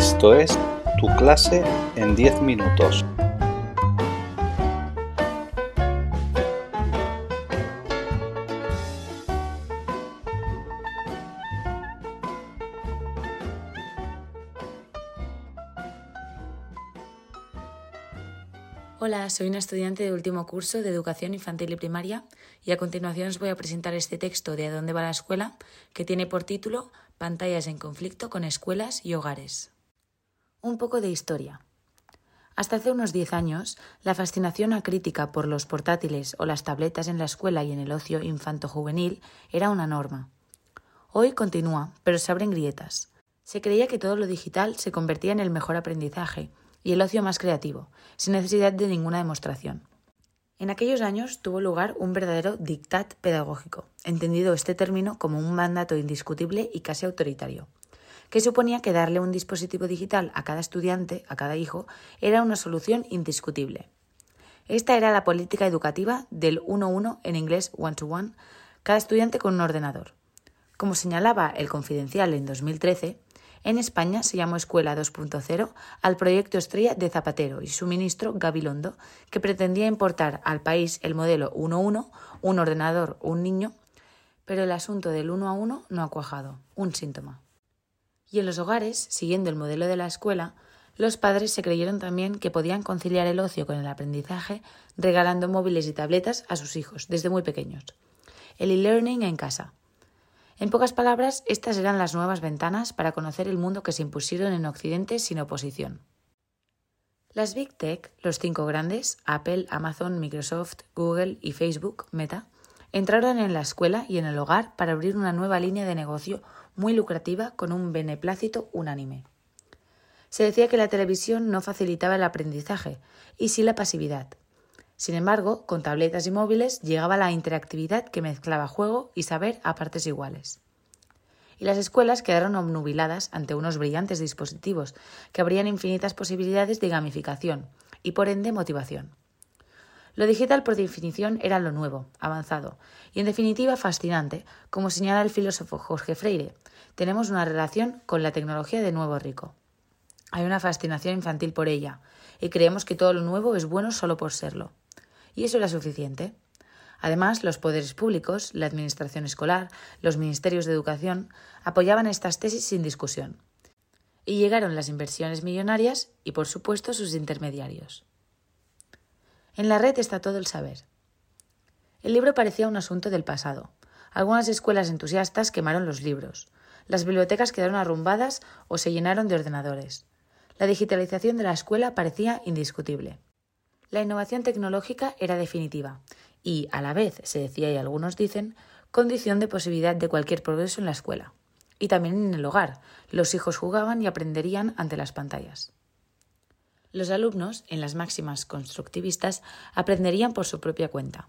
Esto es Tu clase en 10 minutos. Hola, soy una estudiante de último curso de Educación Infantil y Primaria y a continuación os voy a presentar este texto de ¿A dónde va la escuela? que tiene por título Pantallas en conflicto con escuelas y hogares. Un poco de historia. Hasta hace unos 10 años, la fascinación acrítica por los portátiles o las tabletas en la escuela y en el ocio infanto-juvenil era una norma. Hoy continúa, pero se abren grietas. Se creía que todo lo digital se convertía en el mejor aprendizaje y el ocio más creativo, sin necesidad de ninguna demostración. En aquellos años tuvo lugar un verdadero dictat pedagógico, entendido este término como un mandato indiscutible y casi autoritario, que suponía que darle un dispositivo digital a cada estudiante, a cada hijo, era una solución indiscutible. Esta era la política educativa del 1-1 en inglés one-to-one, cada estudiante con un ordenador. Como señalaba el Confidencial en 2013, en España se llamó Escuela 2.0 al proyecto estrella de Zapatero y su ministro Gabilondo, que pretendía importar al país el modelo 1-1, un ordenador, un niño, pero el asunto del uno a uno no ha cuajado, un síntoma. Y en los hogares, siguiendo el modelo de la escuela, los padres se creyeron también que podían conciliar el ocio con el aprendizaje regalando móviles y tabletas a sus hijos desde muy pequeños. El e-learning en casa, en pocas palabras, estas eran las nuevas ventanas para conocer el mundo que se impusieron en Occidente sin oposición. Las Big Tech, los cinco grandes, Apple, Amazon, Microsoft, Google y Facebook, Meta, entraron en la escuela y en el hogar para abrir una nueva línea de negocio muy lucrativa con un beneplácito unánime. Se decía que la televisión no facilitaba el aprendizaje, y sí la pasividad. Sin embargo, con tabletas y móviles llegaba la interactividad que mezclaba juego y saber a partes iguales. Y las escuelas quedaron obnubiladas ante unos brillantes dispositivos que abrían infinitas posibilidades de gamificación y por ende motivación. Lo digital por definición era lo nuevo, avanzado y en definitiva fascinante, como señala el filósofo Jorge Freire. Tenemos una relación con la tecnología de nuevo rico. Hay una fascinación infantil por ella y creemos que todo lo nuevo es bueno solo por serlo y eso era suficiente. Además, los poderes públicos, la administración escolar, los ministerios de educación apoyaban estas tesis sin discusión. Y llegaron las inversiones millonarias y, por supuesto, sus intermediarios. En la red está todo el saber. El libro parecía un asunto del pasado. Algunas escuelas entusiastas quemaron los libros. Las bibliotecas quedaron arrumbadas o se llenaron de ordenadores. La digitalización de la escuela parecía indiscutible. La innovación tecnológica era definitiva y, a la vez, se decía y algunos dicen, condición de posibilidad de cualquier progreso en la escuela. Y también en el hogar. Los hijos jugaban y aprenderían ante las pantallas. Los alumnos, en las máximas constructivistas, aprenderían por su propia cuenta.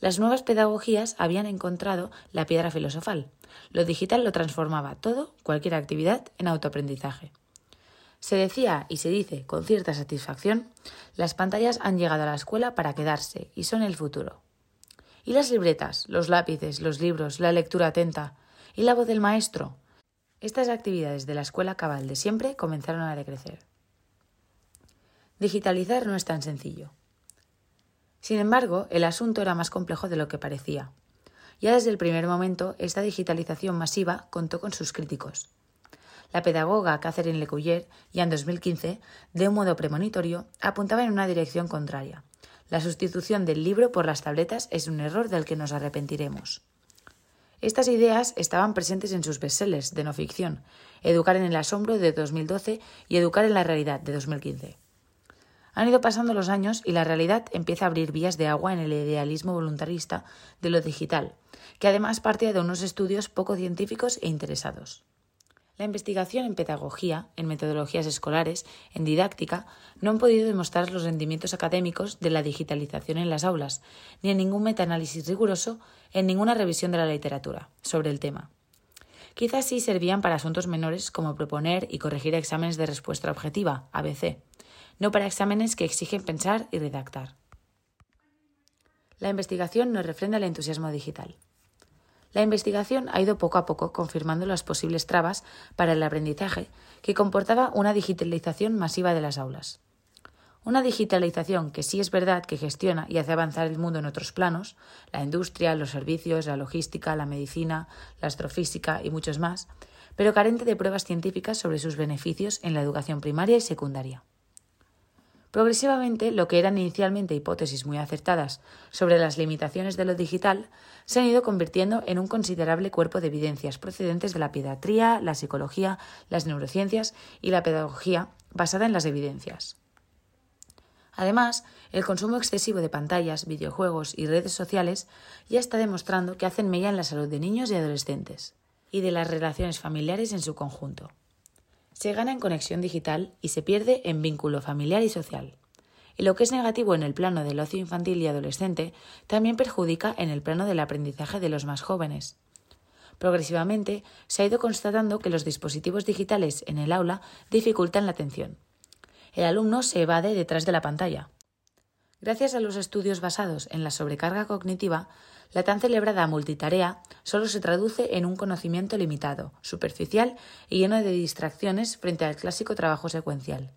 Las nuevas pedagogías habían encontrado la piedra filosofal. Lo digital lo transformaba todo, cualquier actividad, en autoaprendizaje. Se decía y se dice con cierta satisfacción, las pantallas han llegado a la escuela para quedarse y son el futuro. ¿Y las libretas, los lápices, los libros, la lectura atenta y la voz del maestro? Estas actividades de la escuela cabal de siempre comenzaron a decrecer. Digitalizar no es tan sencillo. Sin embargo, el asunto era más complejo de lo que parecía. Ya desde el primer momento, esta digitalización masiva contó con sus críticos. La pedagoga Catherine Lecuyer, ya en 2015, de un modo premonitorio, apuntaba en una dirección contraria. La sustitución del libro por las tabletas es un error del que nos arrepentiremos. Estas ideas estaban presentes en sus bestsellers de no ficción, Educar en el asombro de 2012 y Educar en la realidad de 2015. Han ido pasando los años y la realidad empieza a abrir vías de agua en el idealismo voluntarista de lo digital, que además parte de unos estudios poco científicos e interesados. La investigación en pedagogía, en metodologías escolares, en didáctica, no han podido demostrar los rendimientos académicos de la digitalización en las aulas, ni en ningún metaanálisis riguroso, en ninguna revisión de la literatura sobre el tema. Quizás sí servían para asuntos menores como proponer y corregir exámenes de respuesta objetiva, ABC, no para exámenes que exigen pensar y redactar. La investigación no refrenda el entusiasmo digital. La investigación ha ido poco a poco confirmando las posibles trabas para el aprendizaje que comportaba una digitalización masiva de las aulas. Una digitalización que sí es verdad que gestiona y hace avanzar el mundo en otros planos, la industria, los servicios, la logística, la medicina, la astrofísica y muchos más, pero carente de pruebas científicas sobre sus beneficios en la educación primaria y secundaria. Progresivamente, lo que eran inicialmente hipótesis muy acertadas sobre las limitaciones de lo digital se han ido convirtiendo en un considerable cuerpo de evidencias procedentes de la pediatría, la psicología, las neurociencias y la pedagogía basada en las evidencias. Además, el consumo excesivo de pantallas, videojuegos y redes sociales ya está demostrando que hacen mella en la salud de niños y adolescentes y de las relaciones familiares en su conjunto. Se gana en conexión digital y se pierde en vínculo familiar y social. Y lo que es negativo en el plano del ocio infantil y adolescente también perjudica en el plano del aprendizaje de los más jóvenes. Progresivamente se ha ido constatando que los dispositivos digitales en el aula dificultan la atención el alumno se evade detrás de la pantalla. Gracias a los estudios basados en la sobrecarga cognitiva, la tan celebrada multitarea solo se traduce en un conocimiento limitado, superficial y lleno de distracciones frente al clásico trabajo secuencial.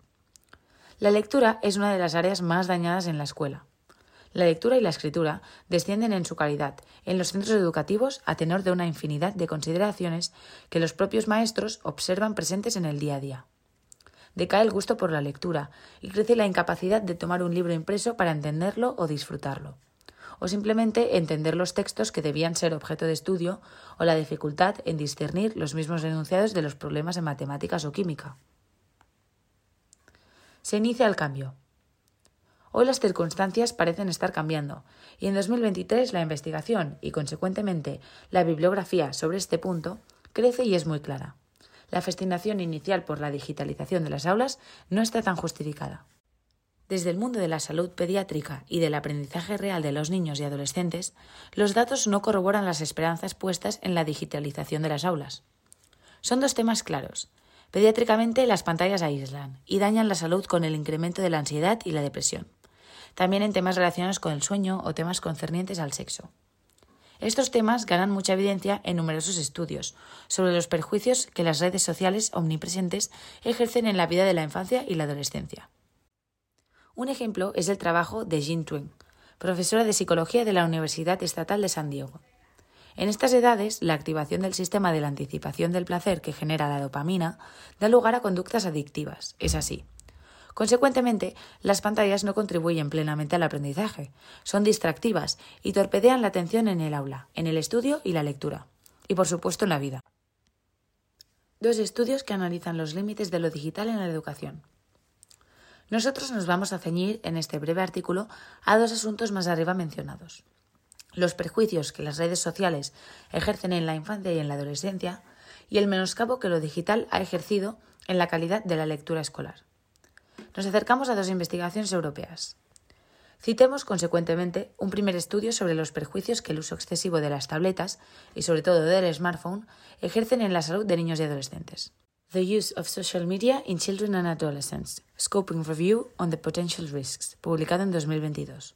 La lectura es una de las áreas más dañadas en la escuela. La lectura y la escritura descienden en su calidad en los centros educativos a tenor de una infinidad de consideraciones que los propios maestros observan presentes en el día a día decae el gusto por la lectura y crece la incapacidad de tomar un libro impreso para entenderlo o disfrutarlo, o simplemente entender los textos que debían ser objeto de estudio o la dificultad en discernir los mismos enunciados de los problemas en matemáticas o química. Se inicia el cambio. Hoy las circunstancias parecen estar cambiando, y en 2023 la investigación y, consecuentemente, la bibliografía sobre este punto crece y es muy clara la fascinación inicial por la digitalización de las aulas no está tan justificada. Desde el mundo de la salud pediátrica y del aprendizaje real de los niños y adolescentes, los datos no corroboran las esperanzas puestas en la digitalización de las aulas. Son dos temas claros. Pediátricamente, las pantallas aíslan y dañan la salud con el incremento de la ansiedad y la depresión. También en temas relacionados con el sueño o temas concernientes al sexo. Estos temas ganan mucha evidencia en numerosos estudios sobre los perjuicios que las redes sociales omnipresentes ejercen en la vida de la infancia y la adolescencia. Un ejemplo es el trabajo de Jean Twing, profesora de psicología de la Universidad Estatal de San Diego. En estas edades, la activación del sistema de la anticipación del placer que genera la dopamina da lugar a conductas adictivas. Es así. Consecuentemente, las pantallas no contribuyen plenamente al aprendizaje, son distractivas y torpedean la atención en el aula, en el estudio y la lectura, y por supuesto en la vida. Dos estudios que analizan los límites de lo digital en la educación. Nosotros nos vamos a ceñir en este breve artículo a dos asuntos más arriba mencionados. Los perjuicios que las redes sociales ejercen en la infancia y en la adolescencia y el menoscabo que lo digital ha ejercido en la calidad de la lectura escolar nos acercamos a dos investigaciones europeas. Citemos, consecuentemente, un primer estudio sobre los perjuicios que el uso excesivo de las tabletas, y sobre todo del smartphone, ejercen en la salud de niños y adolescentes. The Use of Social Media in Children and Adolescents, Scoping Review on the Potential Risks, publicado en 2022.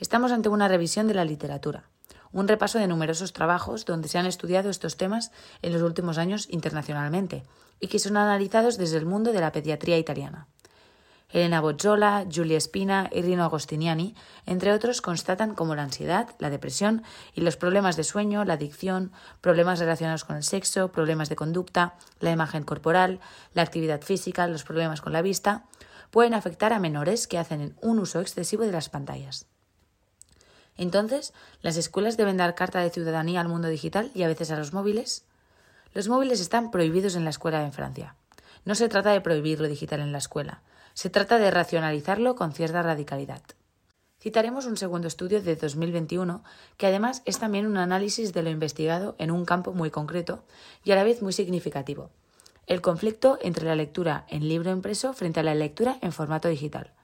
Estamos ante una revisión de la literatura, un repaso de numerosos trabajos donde se han estudiado estos temas en los últimos años internacionalmente y que son analizados desde el mundo de la pediatría italiana. Elena Bozzola, Giulia Spina y Rino Agostiniani, entre otros, constatan cómo la ansiedad, la depresión y los problemas de sueño, la adicción, problemas relacionados con el sexo, problemas de conducta, la imagen corporal, la actividad física, los problemas con la vista, pueden afectar a menores que hacen un uso excesivo de las pantallas. Entonces, ¿las escuelas deben dar carta de ciudadanía al mundo digital y a veces a los móviles? Los móviles están prohibidos en la escuela en Francia. No se trata de prohibir lo digital en la escuela, se trata de racionalizarlo con cierta radicalidad. Citaremos un segundo estudio de 2021 que además es también un análisis de lo investigado en un campo muy concreto y a la vez muy significativo, el conflicto entre la lectura en libro impreso frente a la lectura en formato digital.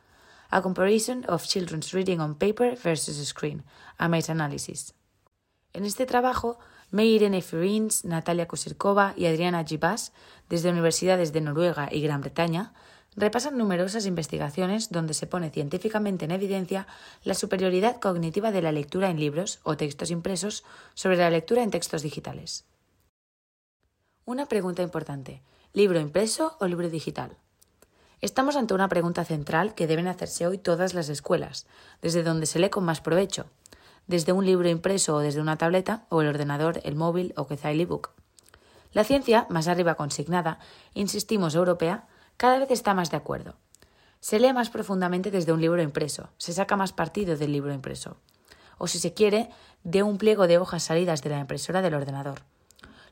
A comparison of children's reading on paper versus screen, a meta-analysis. En este trabajo, Meirene Ferins, Natalia Kosirkova y Adriana Gibas, desde universidades de Noruega y Gran Bretaña, repasan numerosas investigaciones donde se pone científicamente en evidencia la superioridad cognitiva de la lectura en libros o textos impresos sobre la lectura en textos digitales. Una pregunta importante. ¿Libro impreso o libro digital? Estamos ante una pregunta central que deben hacerse hoy todas las escuelas, desde donde se lee con más provecho, desde un libro impreso o desde una tableta, o el ordenador, el móvil o quizá el ebook. La ciencia, más arriba consignada, insistimos europea, cada vez está más de acuerdo. Se lee más profundamente desde un libro impreso, se saca más partido del libro impreso, o si se quiere, de un pliego de hojas salidas de la impresora del ordenador.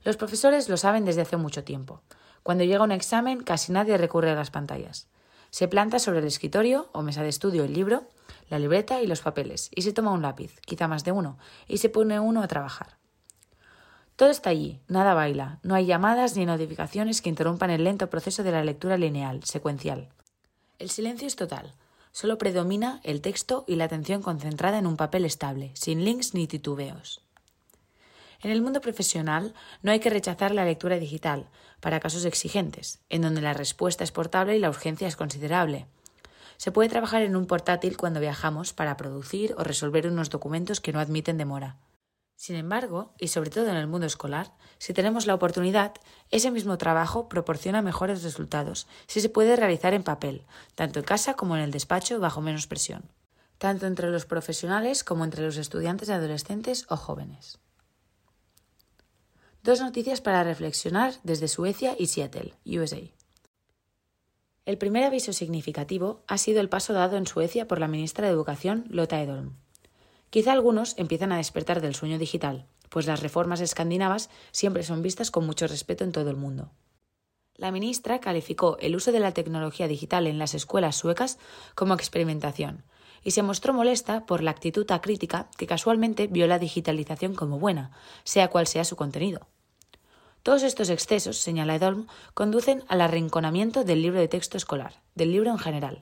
Los profesores lo saben desde hace mucho tiempo. Cuando llega un examen, casi nadie recurre a las pantallas. Se planta sobre el escritorio o mesa de estudio el libro, la libreta y los papeles, y se toma un lápiz, quizá más de uno, y se pone uno a trabajar. Todo está allí, nada baila, no hay llamadas ni notificaciones que interrumpan el lento proceso de la lectura lineal, secuencial. El silencio es total, solo predomina el texto y la atención concentrada en un papel estable, sin links ni titubeos. En el mundo profesional no hay que rechazar la lectura digital para casos exigentes, en donde la respuesta es portable y la urgencia es considerable. Se puede trabajar en un portátil cuando viajamos para producir o resolver unos documentos que no admiten demora. Sin embargo, y sobre todo en el mundo escolar, si tenemos la oportunidad, ese mismo trabajo proporciona mejores resultados si se puede realizar en papel, tanto en casa como en el despacho bajo menos presión, tanto entre los profesionales como entre los estudiantes adolescentes o jóvenes. Dos noticias para reflexionar desde Suecia y Seattle, USA. El primer aviso significativo ha sido el paso dado en Suecia por la ministra de Educación, Lotta Edholm. Quizá algunos empiezan a despertar del sueño digital, pues las reformas escandinavas siempre son vistas con mucho respeto en todo el mundo. La ministra calificó el uso de la tecnología digital en las escuelas suecas como experimentación, y se mostró molesta por la actitud acrítica que casualmente vio la digitalización como buena, sea cual sea su contenido. Todos estos excesos, señala Edolm, conducen al arrinconamiento del libro de texto escolar, del libro en general.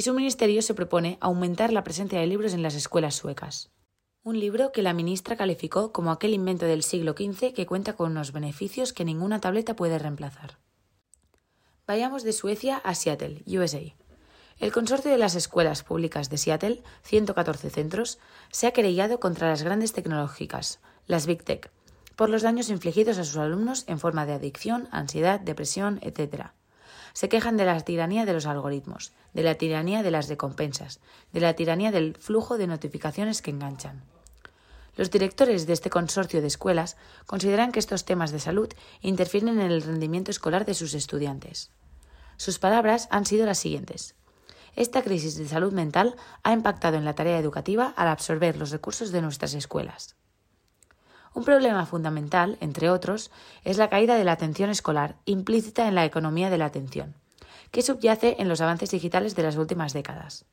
Y su ministerio se propone aumentar la presencia de libros en las escuelas suecas. Un libro que la ministra calificó como aquel invento del siglo XV que cuenta con unos beneficios que ninguna tableta puede reemplazar. Vayamos de Suecia a Seattle, USA. El consorcio de las escuelas públicas de Seattle, 114 centros, se ha querellado contra las grandes tecnológicas, las Big Tech, por los daños infligidos a sus alumnos en forma de adicción, ansiedad, depresión, etc. Se quejan de la tiranía de los algoritmos, de la tiranía de las recompensas, de la tiranía del flujo de notificaciones que enganchan. Los directores de este consorcio de escuelas consideran que estos temas de salud interfieren en el rendimiento escolar de sus estudiantes. Sus palabras han sido las siguientes. Esta crisis de salud mental ha impactado en la tarea educativa al absorber los recursos de nuestras escuelas. Un problema fundamental, entre otros, es la caída de la atención escolar, implícita en la economía de la atención, que subyace en los avances digitales de las últimas décadas.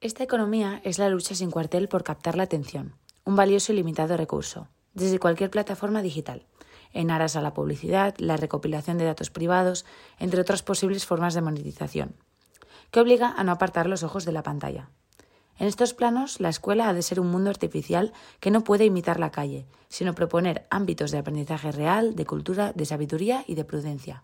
Esta economía es la lucha sin cuartel por captar la atención, un valioso y limitado recurso, desde cualquier plataforma digital, en aras a la publicidad, la recopilación de datos privados, entre otras posibles formas de monetización que obliga a no apartar los ojos de la pantalla. En estos planos, la escuela ha de ser un mundo artificial que no puede imitar la calle, sino proponer ámbitos de aprendizaje real, de cultura, de sabiduría y de prudencia.